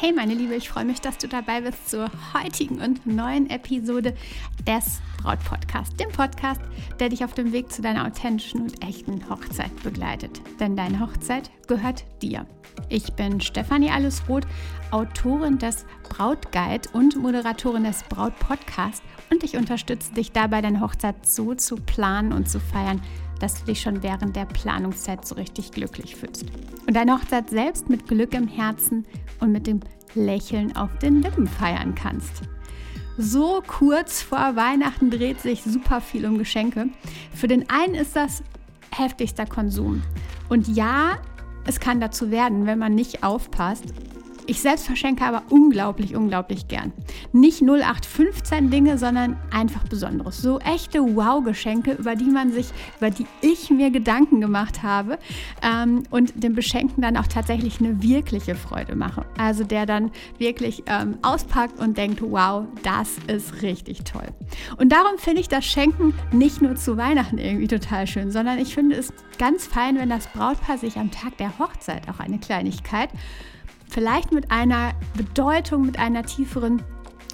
Hey meine Liebe, ich freue mich, dass du dabei bist zur heutigen und neuen Episode des Braut Podcast, dem Podcast, der dich auf dem Weg zu deiner authentischen und echten Hochzeit begleitet. Denn deine Hochzeit gehört dir. Ich bin Stefanie Allesroth, Autorin des Brautguide und Moderatorin des Braut Podcast und ich unterstütze dich dabei, deine Hochzeit so zu planen und zu feiern, dass du dich schon während der Planungszeit so richtig glücklich fühlst. Und deine Hochzeit selbst mit Glück im Herzen und mit dem Lächeln auf den Lippen feiern kannst. So kurz vor Weihnachten dreht sich super viel um Geschenke. Für den einen ist das heftigster Konsum. Und ja, es kann dazu werden, wenn man nicht aufpasst ich selbst verschenke aber unglaublich, unglaublich gern. Nicht 0815 Dinge, sondern einfach Besonderes. So echte Wow-Geschenke, über die man sich, über die ich mir Gedanken gemacht habe ähm, und dem Beschenken dann auch tatsächlich eine wirkliche Freude mache. Also der dann wirklich ähm, auspackt und denkt, wow, das ist richtig toll. Und darum finde ich das Schenken nicht nur zu Weihnachten irgendwie total schön, sondern ich finde es ganz fein, wenn das Brautpaar sich am Tag der Hochzeit auch eine Kleinigkeit vielleicht mit einer Bedeutung, mit einer tieferen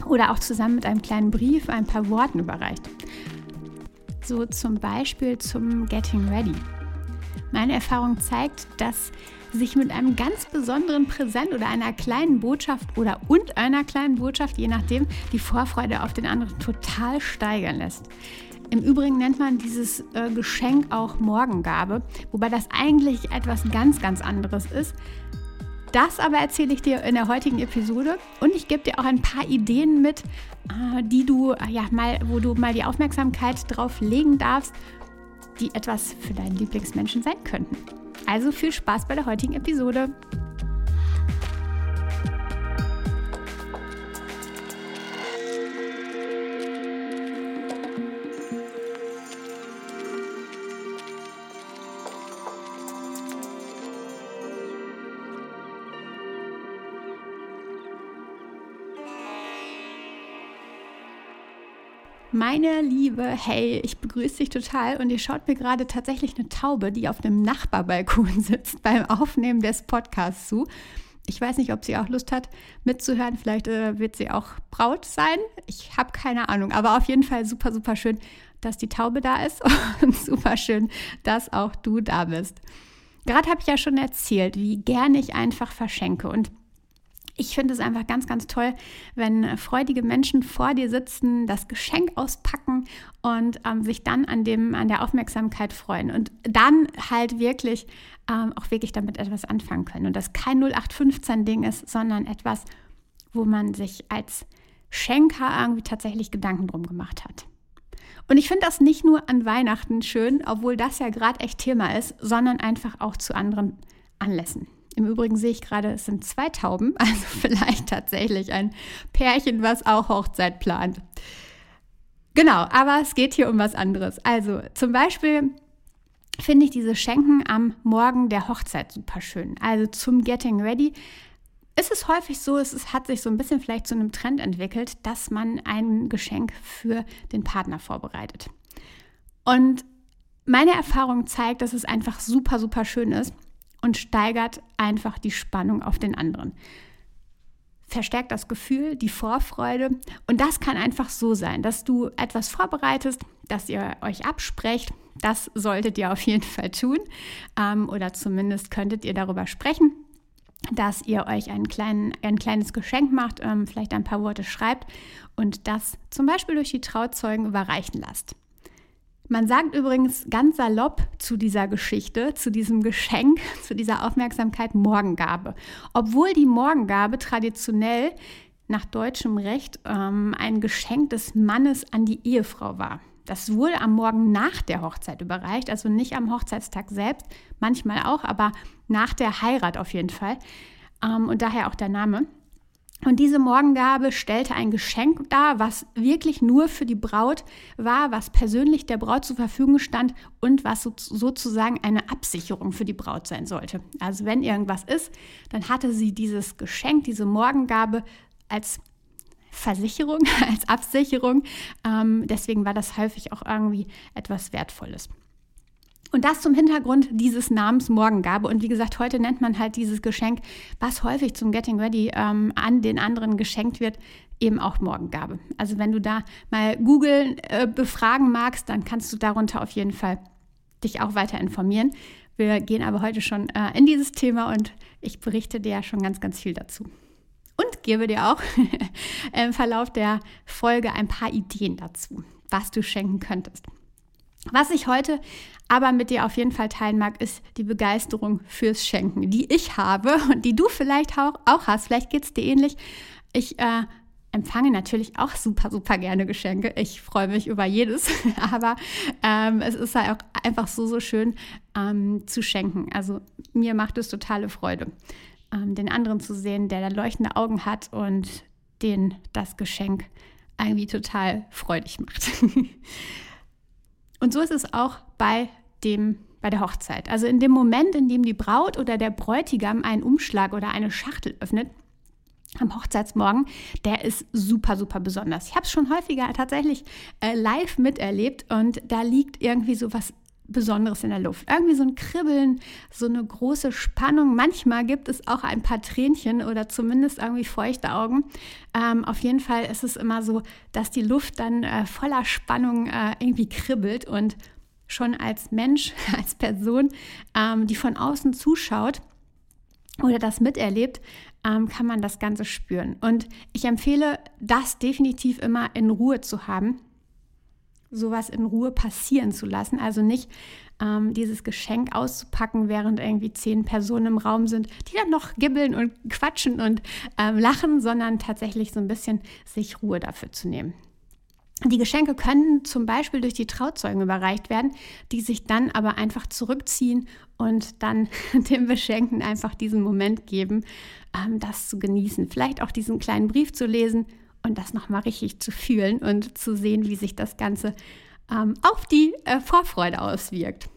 oder auch zusammen mit einem kleinen Brief, ein paar Worten überreicht. So zum Beispiel zum Getting Ready. Meine Erfahrung zeigt, dass sich mit einem ganz besonderen Präsent oder einer kleinen Botschaft oder und einer kleinen Botschaft, je nachdem, die Vorfreude auf den anderen total steigern lässt. Im Übrigen nennt man dieses äh, Geschenk auch Morgengabe, wobei das eigentlich etwas ganz, ganz anderes ist. Das aber erzähle ich dir in der heutigen Episode und ich gebe dir auch ein paar Ideen mit, äh, die du ja mal, wo du mal die Aufmerksamkeit drauf legen darfst, die etwas für deinen Lieblingsmenschen sein könnten. Also viel Spaß bei der heutigen Episode. Meine Liebe, hey, ich begrüße dich total und ihr schaut mir gerade tatsächlich eine Taube, die auf dem Nachbarbalkon sitzt, beim Aufnehmen des Podcasts zu. Ich weiß nicht, ob sie auch Lust hat mitzuhören. Vielleicht äh, wird sie auch Braut sein. Ich habe keine Ahnung. Aber auf jeden Fall super, super schön, dass die Taube da ist und super schön, dass auch du da bist. Gerade habe ich ja schon erzählt, wie gerne ich einfach verschenke. Und ich finde es einfach ganz, ganz toll, wenn freudige Menschen vor dir sitzen, das Geschenk auspacken und ähm, sich dann an, dem, an der Aufmerksamkeit freuen und dann halt wirklich ähm, auch wirklich damit etwas anfangen können. Und das kein 0815-Ding ist, sondern etwas, wo man sich als Schenker irgendwie tatsächlich Gedanken drum gemacht hat. Und ich finde das nicht nur an Weihnachten schön, obwohl das ja gerade echt Thema ist, sondern einfach auch zu anderen Anlässen. Im Übrigen sehe ich gerade, es sind zwei Tauben, also vielleicht tatsächlich ein Pärchen, was auch Hochzeit plant. Genau, aber es geht hier um was anderes. Also zum Beispiel finde ich diese Schenken am Morgen der Hochzeit super schön. Also zum Getting Ready ist es häufig so, es hat sich so ein bisschen vielleicht zu einem Trend entwickelt, dass man ein Geschenk für den Partner vorbereitet. Und meine Erfahrung zeigt, dass es einfach super, super schön ist, und steigert einfach die Spannung auf den anderen. Verstärkt das Gefühl, die Vorfreude. Und das kann einfach so sein, dass du etwas vorbereitest, dass ihr euch absprecht. Das solltet ihr auf jeden Fall tun. Ähm, oder zumindest könntet ihr darüber sprechen, dass ihr euch einen kleinen, ein kleines Geschenk macht, ähm, vielleicht ein paar Worte schreibt und das zum Beispiel durch die Trauzeugen überreichen lasst. Man sagt übrigens ganz salopp zu dieser Geschichte, zu diesem Geschenk, zu dieser Aufmerksamkeit Morgengabe. Obwohl die Morgengabe traditionell nach deutschem Recht ähm, ein Geschenk des Mannes an die Ehefrau war. Das wurde am Morgen nach der Hochzeit überreicht, also nicht am Hochzeitstag selbst, manchmal auch, aber nach der Heirat auf jeden Fall. Ähm, und daher auch der Name. Und diese Morgengabe stellte ein Geschenk dar, was wirklich nur für die Braut war, was persönlich der Braut zur Verfügung stand und was sozusagen eine Absicherung für die Braut sein sollte. Also wenn irgendwas ist, dann hatte sie dieses Geschenk, diese Morgengabe als Versicherung, als Absicherung. Ähm, deswegen war das häufig auch irgendwie etwas Wertvolles. Und das zum Hintergrund dieses Namens Morgengabe. Und wie gesagt, heute nennt man halt dieses Geschenk, was häufig zum Getting Ready ähm, an den anderen geschenkt wird, eben auch Morgengabe. Also wenn du da mal Google äh, befragen magst, dann kannst du darunter auf jeden Fall dich auch weiter informieren. Wir gehen aber heute schon äh, in dieses Thema und ich berichte dir ja schon ganz, ganz viel dazu. Und gebe dir auch im Verlauf der Folge ein paar Ideen dazu, was du schenken könntest. Was ich heute aber mit dir auf jeden Fall teilen mag, ist die Begeisterung fürs Schenken, die ich habe und die du vielleicht auch, hast. Vielleicht geht es dir ähnlich. Ich äh, empfange natürlich auch super, super gerne Geschenke. Ich freue mich über jedes, aber ähm, es ist halt auch einfach so, so schön ähm, zu schenken. Also mir macht es totale Freude, ähm, den anderen zu sehen, der da leuchtende Augen hat und den das Geschenk irgendwie total freudig macht. und so ist es auch bei dem bei der Hochzeit. Also in dem Moment, in dem die Braut oder der Bräutigam einen Umschlag oder eine Schachtel öffnet, am Hochzeitsmorgen, der ist super, super besonders. Ich habe es schon häufiger tatsächlich äh, live miterlebt und da liegt irgendwie so was Besonderes in der Luft. Irgendwie so ein Kribbeln, so eine große Spannung. Manchmal gibt es auch ein paar Tränchen oder zumindest irgendwie feuchte Augen. Ähm, auf jeden Fall ist es immer so, dass die Luft dann äh, voller Spannung äh, irgendwie kribbelt und schon als Mensch, als Person, ähm, die von außen zuschaut, oder das miterlebt, ähm, kann man das Ganze spüren. Und ich empfehle, das definitiv immer in Ruhe zu haben, sowas in Ruhe passieren zu lassen. Also nicht ähm, dieses Geschenk auszupacken, während irgendwie zehn Personen im Raum sind, die dann noch gibbeln und quatschen und ähm, lachen, sondern tatsächlich so ein bisschen sich Ruhe dafür zu nehmen. Die Geschenke können zum Beispiel durch die Trauzeugen überreicht werden, die sich dann aber einfach zurückziehen und dann dem Beschenkten einfach diesen Moment geben, ähm, das zu genießen. Vielleicht auch diesen kleinen Brief zu lesen und das nochmal richtig zu fühlen und zu sehen, wie sich das Ganze ähm, auf die äh, Vorfreude auswirkt.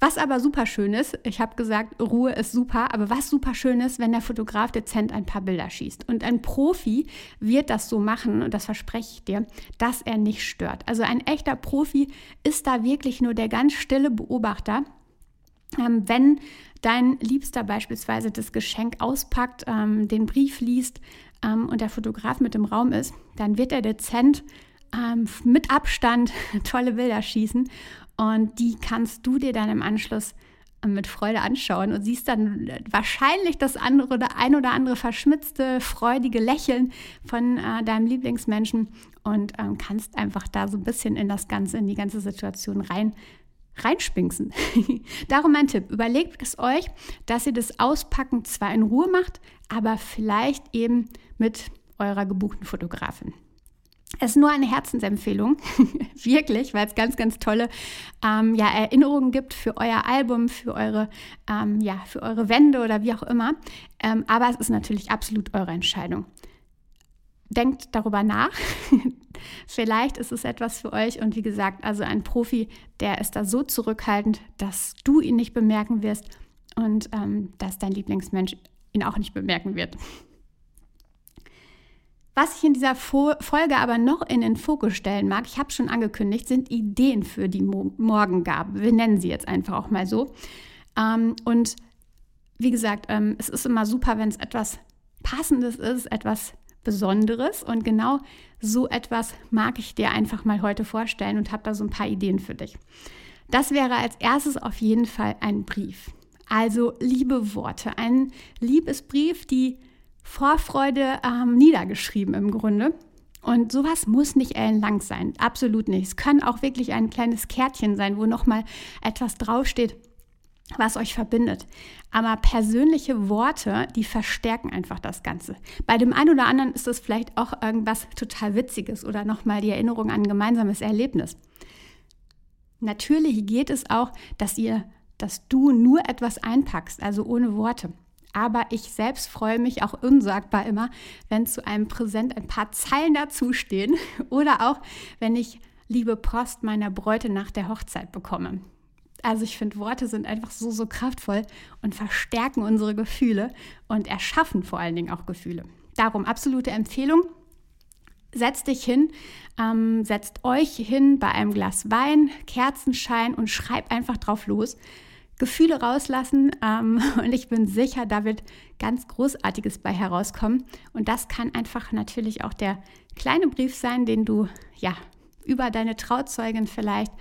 Was aber super schön ist, ich habe gesagt, Ruhe ist super, aber was super schön ist, wenn der Fotograf dezent ein paar Bilder schießt. Und ein Profi wird das so machen, und das verspreche ich dir, dass er nicht stört. Also ein echter Profi ist da wirklich nur der ganz stille Beobachter. Ähm, wenn dein Liebster beispielsweise das Geschenk auspackt, ähm, den Brief liest ähm, und der Fotograf mit im Raum ist, dann wird er dezent ähm, mit Abstand tolle Bilder schießen und die kannst du dir dann im Anschluss äh, mit Freude anschauen und siehst dann wahrscheinlich das andere oder ein oder andere verschmitzte, freudige Lächeln von äh, deinem Lieblingsmenschen und ähm, kannst einfach da so ein bisschen in das Ganze, in die ganze Situation rein reinspinksen. Darum mein Tipp, überlegt es euch, dass ihr das Auspacken zwar in Ruhe macht, aber vielleicht eben mit eurer gebuchten Fotografin. Es ist nur eine Herzensempfehlung, wirklich, weil es ganz, ganz tolle ähm, ja, Erinnerungen gibt für euer Album, für eure, ähm, ja, für eure Wände oder wie auch immer. Ähm, aber es ist natürlich absolut eure Entscheidung. Denkt darüber nach. Vielleicht ist es etwas für euch. Und wie gesagt, also ein Profi, der ist da so zurückhaltend, dass du ihn nicht bemerken wirst und ähm, dass dein Lieblingsmensch ihn auch nicht bemerken wird. Was ich in dieser Folge aber noch in den Fokus stellen mag, ich habe schon angekündigt, sind Ideen für die Mo Morgengabe. Wir nennen sie jetzt einfach auch mal so. Ähm, und wie gesagt, ähm, es ist immer super, wenn es etwas Passendes ist, etwas Besonderes. Und genau so etwas mag ich dir einfach mal heute vorstellen und habe da so ein paar Ideen für dich. Das wäre als erstes auf jeden Fall ein Brief. Also liebe Worte, ein Liebesbrief, die Vorfreude ähm, niedergeschrieben im Grunde. Und sowas muss nicht ellenlang sein, absolut nicht. Es kann auch wirklich ein kleines Kärtchen sein, wo nochmal etwas draufsteht, was euch verbindet. Aber persönliche Worte, die verstärken einfach das Ganze. Bei dem einen oder anderen ist es vielleicht auch irgendwas total Witziges oder nochmal die Erinnerung an ein gemeinsames Erlebnis. Natürlich geht es auch, dass ihr, dass du nur etwas einpackst, also ohne Worte. Aber ich selbst freue mich auch unsagbar immer, wenn zu einem Präsent ein paar Zeilen dazustehen oder auch, wenn ich liebe Post meiner Bräute nach der Hochzeit bekomme. Also ich finde, Worte sind einfach so, so kraftvoll und verstärken unsere Gefühle und erschaffen vor allen Dingen auch Gefühle. Darum absolute Empfehlung. setzt dich hin, ähm, setzt euch hin bei einem Glas Wein, Kerzenschein und schreibt einfach drauf los. Gefühle rauslassen ähm, und ich bin sicher, da wird ganz Großartiges bei herauskommen. Und das kann einfach natürlich auch der kleine Brief sein, den du ja über deine Trauzeugin vielleicht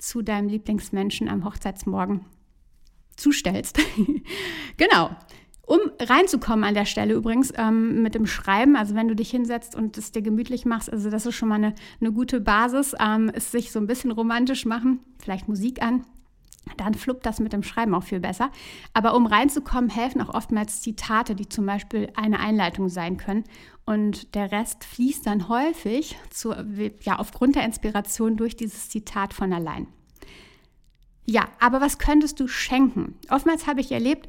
zu deinem Lieblingsmenschen am Hochzeitsmorgen zustellst. genau. Um reinzukommen an der Stelle übrigens ähm, mit dem Schreiben, also wenn du dich hinsetzt und es dir gemütlich machst, also das ist schon mal eine, eine gute Basis, ähm, ist sich so ein bisschen romantisch machen, vielleicht Musik an, dann fluppt das mit dem Schreiben auch viel besser. Aber um reinzukommen, helfen auch oftmals Zitate, die zum Beispiel eine Einleitung sein können. Und der Rest fließt dann häufig zu, ja, aufgrund der Inspiration durch dieses Zitat von allein. Ja, aber was könntest du schenken? Oftmals habe ich erlebt,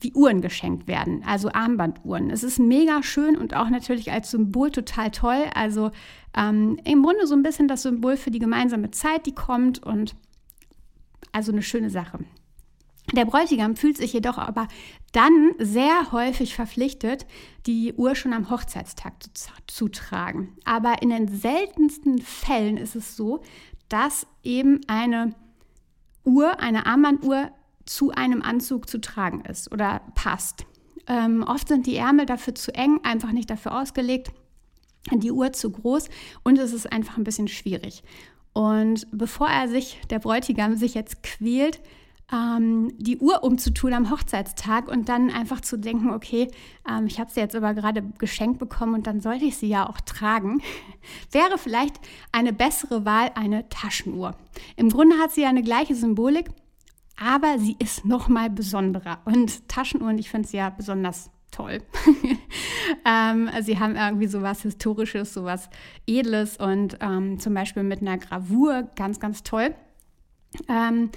wie Uhren geschenkt werden, also Armbanduhren. Es ist mega schön und auch natürlich als Symbol total toll. Also ähm, im Grunde so ein bisschen das Symbol für die gemeinsame Zeit, die kommt und also eine schöne Sache. Der Bräutigam fühlt sich jedoch aber dann sehr häufig verpflichtet, die Uhr schon am Hochzeitstag zu, zu, tragen. Aber in den seltensten Fällen ist es so, dass eben eine Uhr, eine Armbanduhr zu einem Anzug zu tragen ist oder passt. Ähm, oft sind die Ärmel dafür zu eng, einfach nicht dafür ausgelegt, die Uhr zu groß und es ist einfach ein bisschen schwierig. Und bevor er sich, der Bräutigam, sich jetzt quält, ähm, die Uhr umzutun am Hochzeitstag und dann einfach zu denken, okay, ähm, ich habe sie jetzt aber gerade geschenkt bekommen und dann sollte ich sie ja auch tragen, wäre vielleicht eine bessere Wahl eine Taschenuhr. Im Grunde hat sie ja eine gleiche Symbolik, aber sie ist noch mal besonderer. Und Taschenuhren, ich finde sie ja besonders toll. ähm, sie haben irgendwie so was Historisches, so was Edles und ähm, zum Beispiel mit einer Gravur, ganz, ganz toll. Ähm,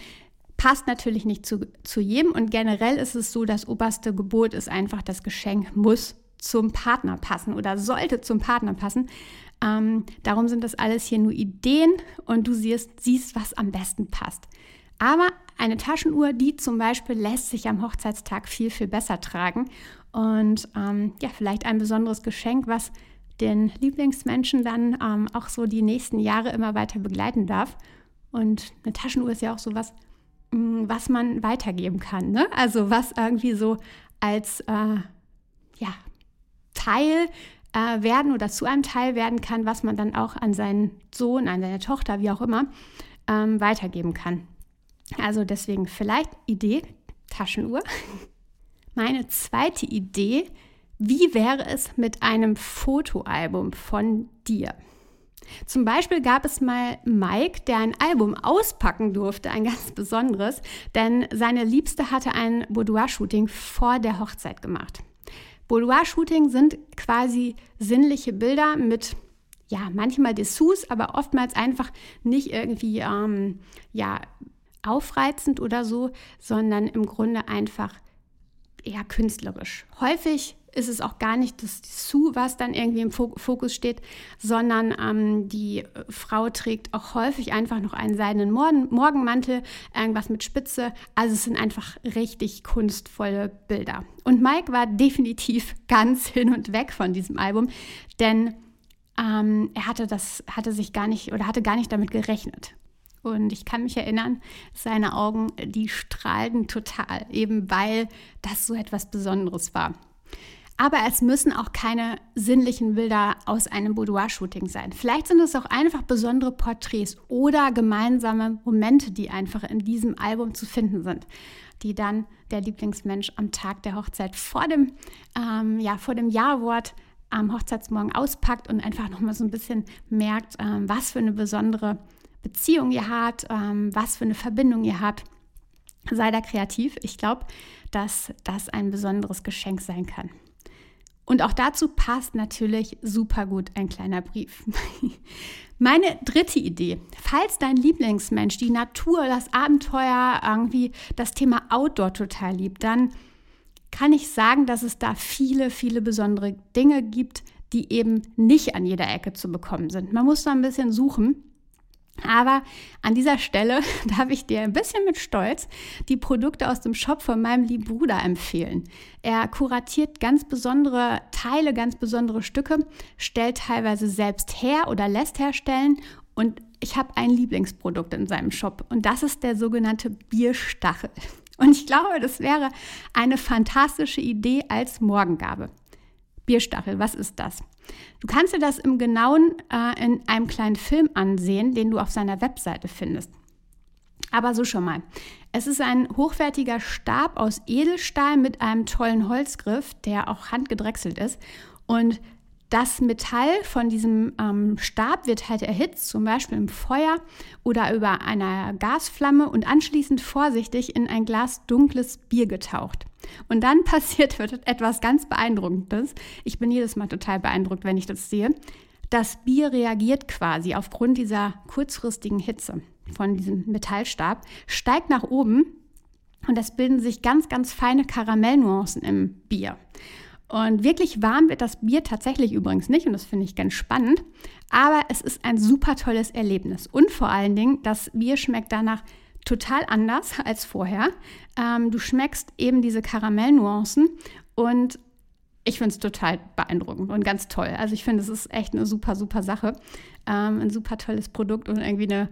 passt natürlich nicht zu, zu jedem und generell ist es so, das oberste Gebot ist einfach, das Geschenk muss zum Partner passen oder sollte zum Partner passen. Ähm, darum sind das alles hier nur Ideen und du siehst, siehst, was am besten passt. Aber eine Taschenuhr, die zum Beispiel lässt sich am Hochzeitstag viel, viel besser tragen. Und ähm, ja, vielleicht ein besonderes Geschenk, was den Lieblingsmenschen dann ähm, auch so die nächsten Jahre immer weiter begleiten darf. Und eine Taschenuhr ist ja auch so was, mm, was man weitergeben kann. Ne? Also was irgendwie so als äh, ja, Teil äh, werden oder zu einem Teil werden kann, was man dann auch an seinen Sohn, an seine Tochter, wie auch immer, ähm, weitergeben kann. Also deswegen vielleicht Idee, Taschenuhr. Meine zweite Idee, wie wäre es mit einem Fotoalbum von dir? Zum Beispiel gab es mal Mike, der ein Album auspacken durfte, ein ganz besonderes, denn seine Liebste hatte ein Boudoir-Shooting vor der Hochzeit gemacht. Boudoir-Shooting sind quasi sinnliche Bilder mit ja, manchmal Dessous, aber oftmals einfach nicht irgendwie ähm, ja, aufreizend oder so, sondern im Grunde einfach eher künstlerisch. Häufig ist es auch gar nicht das Su, was dann irgendwie im Fokus steht, sondern ähm, die Frau trägt auch häufig einfach noch einen seidenen Morgenmantel, irgendwas mit Spitze. Also es sind einfach richtig kunstvolle Bilder. Und Mike war definitiv ganz hin und weg von diesem Album, denn ähm, er hatte das, hatte sich gar nicht oder hatte gar nicht damit gerechnet. Und ich kann mich erinnern, seine Augen, die strahlten total, eben weil das so etwas Besonderes war. Aber es müssen auch keine sinnlichen Bilder aus einem Boudoir-Shooting sein. Vielleicht sind es auch einfach besondere Porträts oder gemeinsame Momente, die einfach in diesem Album zu finden sind, die dann der Lieblingsmensch am Tag der Hochzeit vor dem, ähm, ja, vor dem Ja-Wort am Hochzeitsmorgen auspackt und einfach nochmal so ein bisschen merkt, ähm, was für eine besondere Beziehung ihr habt, ähm, was für eine Verbindung ihr habt. Sei da kreativ. Ich glaube, dass das ein besonderes Geschenk sein kann. Und auch dazu passt natürlich super gut ein kleiner Brief. Meine dritte Idee, falls dein Lieblingsmensch die Natur, das Abenteuer, irgendwie das Thema Outdoor total liebt, dann kann ich sagen, dass es da viele, viele besondere Dinge gibt, die eben nicht an jeder Ecke zu bekommen sind. Man muss da ein bisschen suchen. Aber an dieser Stelle darf ich dir ein bisschen mit Stolz die Produkte aus dem Shop von meinem lieben Bruder empfehlen. Er kuratiert ganz besondere Teile, ganz besondere Stücke, stellt teilweise selbst her oder lässt herstellen und ich habe ein Lieblingsprodukt in seinem Shop und das ist der sogenannte Bierstachel. Und ich glaube, das wäre eine fantastische Idee als Morgengabe. Bierstachel, was ist das? Du kannst dir das im Genauen äh, in einem kleinen Film ansehen, den du auf seiner Webseite findest. Aber so schon mal. Es ist ein hochwertiger Stab aus Edelstahl mit einem tollen Holzgriff, der auch handgedrechselt ist. Und das Metall von diesem ähm, Stab wird halt erhitzt, zum Beispiel im Feuer oder über einer Gasflamme und anschließend vorsichtig in ein Glas dunkles Bier getaucht. Und dann passiert etwas ganz Beeindruckendes. Ich bin jedes Mal total beeindruckt, wenn ich das sehe. Das Bier reagiert quasi aufgrund dieser kurzfristigen Hitze von diesem Metallstab, steigt nach oben und es bilden sich ganz, ganz feine Karamellnuancen im Bier. Und wirklich warm wird das Bier tatsächlich übrigens nicht und das finde ich ganz spannend. Aber es ist ein super tolles Erlebnis. Und vor allen Dingen, das Bier schmeckt danach total anders als vorher. Ähm, du schmeckst eben diese Karamellnuancen und ich finde es total beeindruckend und ganz toll. Also ich finde, es ist echt eine super, super Sache. Ähm, ein super tolles Produkt und irgendwie eine,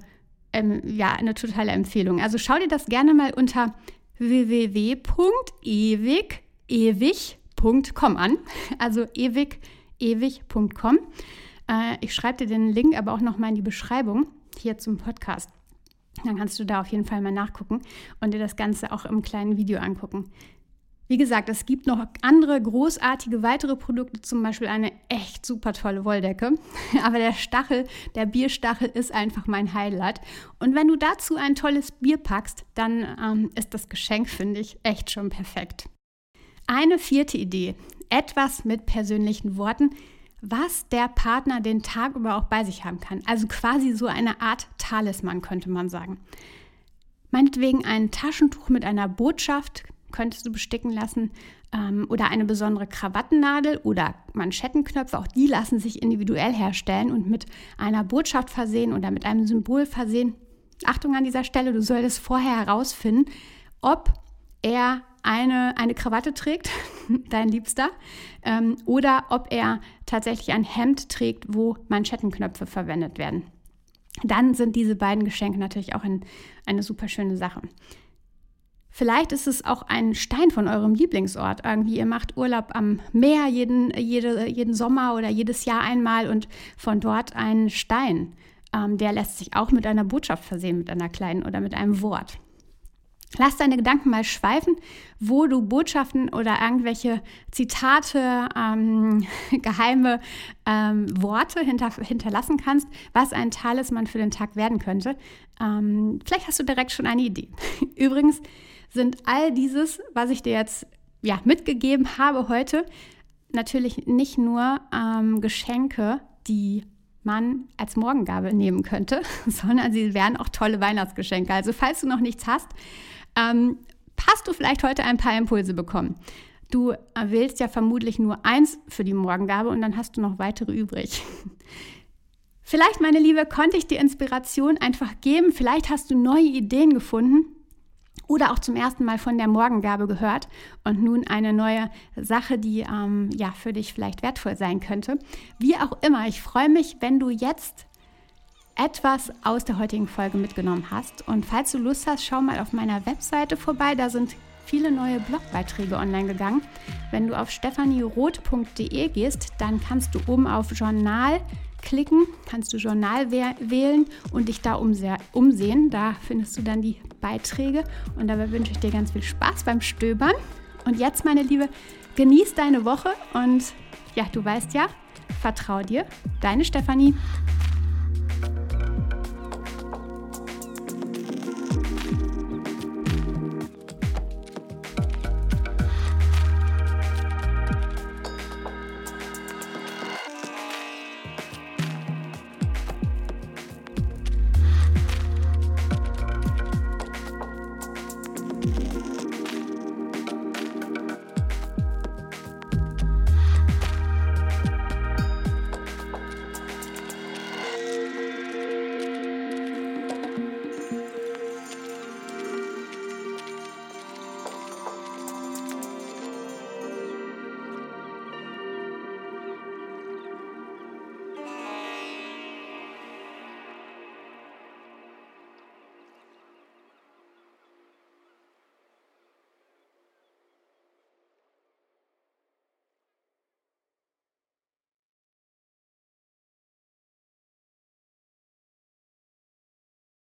ähm, ja, eine totale Empfehlung. Also schau dir das gerne mal unter www.ewig, ewig ewig.com an. Also ewig, ewig.com. Äh, ich schreibe dir den Link aber auch nochmal in die Beschreibung hier zum Podcast. Dann kannst du da auf jeden Fall mal nachgucken und dir das Ganze auch im kleinen Video angucken. Wie gesagt, es gibt noch andere großartige weitere Produkte, zum Beispiel eine echt super tolle Wolldecke. Aber der Stachel, der Bierstachel ist einfach mein Highlight. Und wenn du dazu ein tolles Bier packst, dann ähm, ist das Geschenk, finde ich, echt schon perfekt. Eine vierte Idee, etwas mit persönlichen Worten, was der Partner den Tag über auch bei sich haben kann. Also quasi so eine Art Talisman, könnte man sagen. Meinetwegen ein Taschentuch mit einer Botschaft könntest du besticken lassen ähm, oder eine besondere Krawattennadel oder Manschettenknöpfe. Auch die lassen sich individuell herstellen und mit einer Botschaft versehen oder mit einem Symbol versehen. Achtung an dieser Stelle, du solltest vorher herausfinden, ob er eine, eine Krawatte trägt, dein Liebster, ähm, oder ob er tatsächlich ein Hemd trägt, wo Manschettenknöpfe verwendet werden. Dann sind diese beiden Geschenke natürlich auch ein, eine super schöne Sache. Vielleicht ist es auch ein Stein von eurem Lieblingsort. Irgendwie, ihr macht Urlaub am Meer jeden, jede, jeden Sommer oder jedes Jahr einmal und von dort einen Stein. Ähm, der lässt sich auch mit einer Botschaft versehen, mit einer kleinen oder mit einem Wort. Lass deine Gedanken mal schweifen, wo du Botschaften oder irgendwelche Zitate, ähm, geheime ähm, Worte hinter, hinterlassen kannst, was ein Talisman für den Tag werden könnte. Ähm, vielleicht hast du direkt schon eine Idee. Übrigens sind all dieses, was ich dir jetzt ja, mitgegeben habe heute, natürlich nicht nur ähm, Geschenke, die man als Morgengabe nehmen könnte, sondern sie wären auch tolle Weihnachtsgeschenke. Also falls du noch nichts hast, ähm, hast du vielleicht heute ein paar Impulse bekommen. Du wählst ja vermutlich nur eins für die Morgengabe und dann hast du noch weitere übrig. Vielleicht, meine Liebe, konnte ich dir Inspiration einfach geben. Vielleicht hast du neue Ideen gefunden oder auch zum ersten Mal von der Morgengabe gehört und nun eine neue Sache, die ähm, ja für dich vielleicht wertvoll sein könnte. Wie auch immer, ich freue mich, wenn du jetzt etwas aus der heutigen Folge mitgenommen hast. Und falls du Lust hast, schau mal auf meiner Webseite vorbei. Da sind viele neue Blogbeiträge online gegangen. Wenn du auf stephanieroth.de gehst, dann kannst du oben auf Journal klicken, kannst du Journal wählen und dich da umsehen. Da findest du dann die Beiträge und dabei wünsche ich dir ganz viel Spaß beim Stöbern. Und jetzt, meine Liebe, genieß deine Woche und ja, du weißt ja, vertrau dir, deine Stefanie.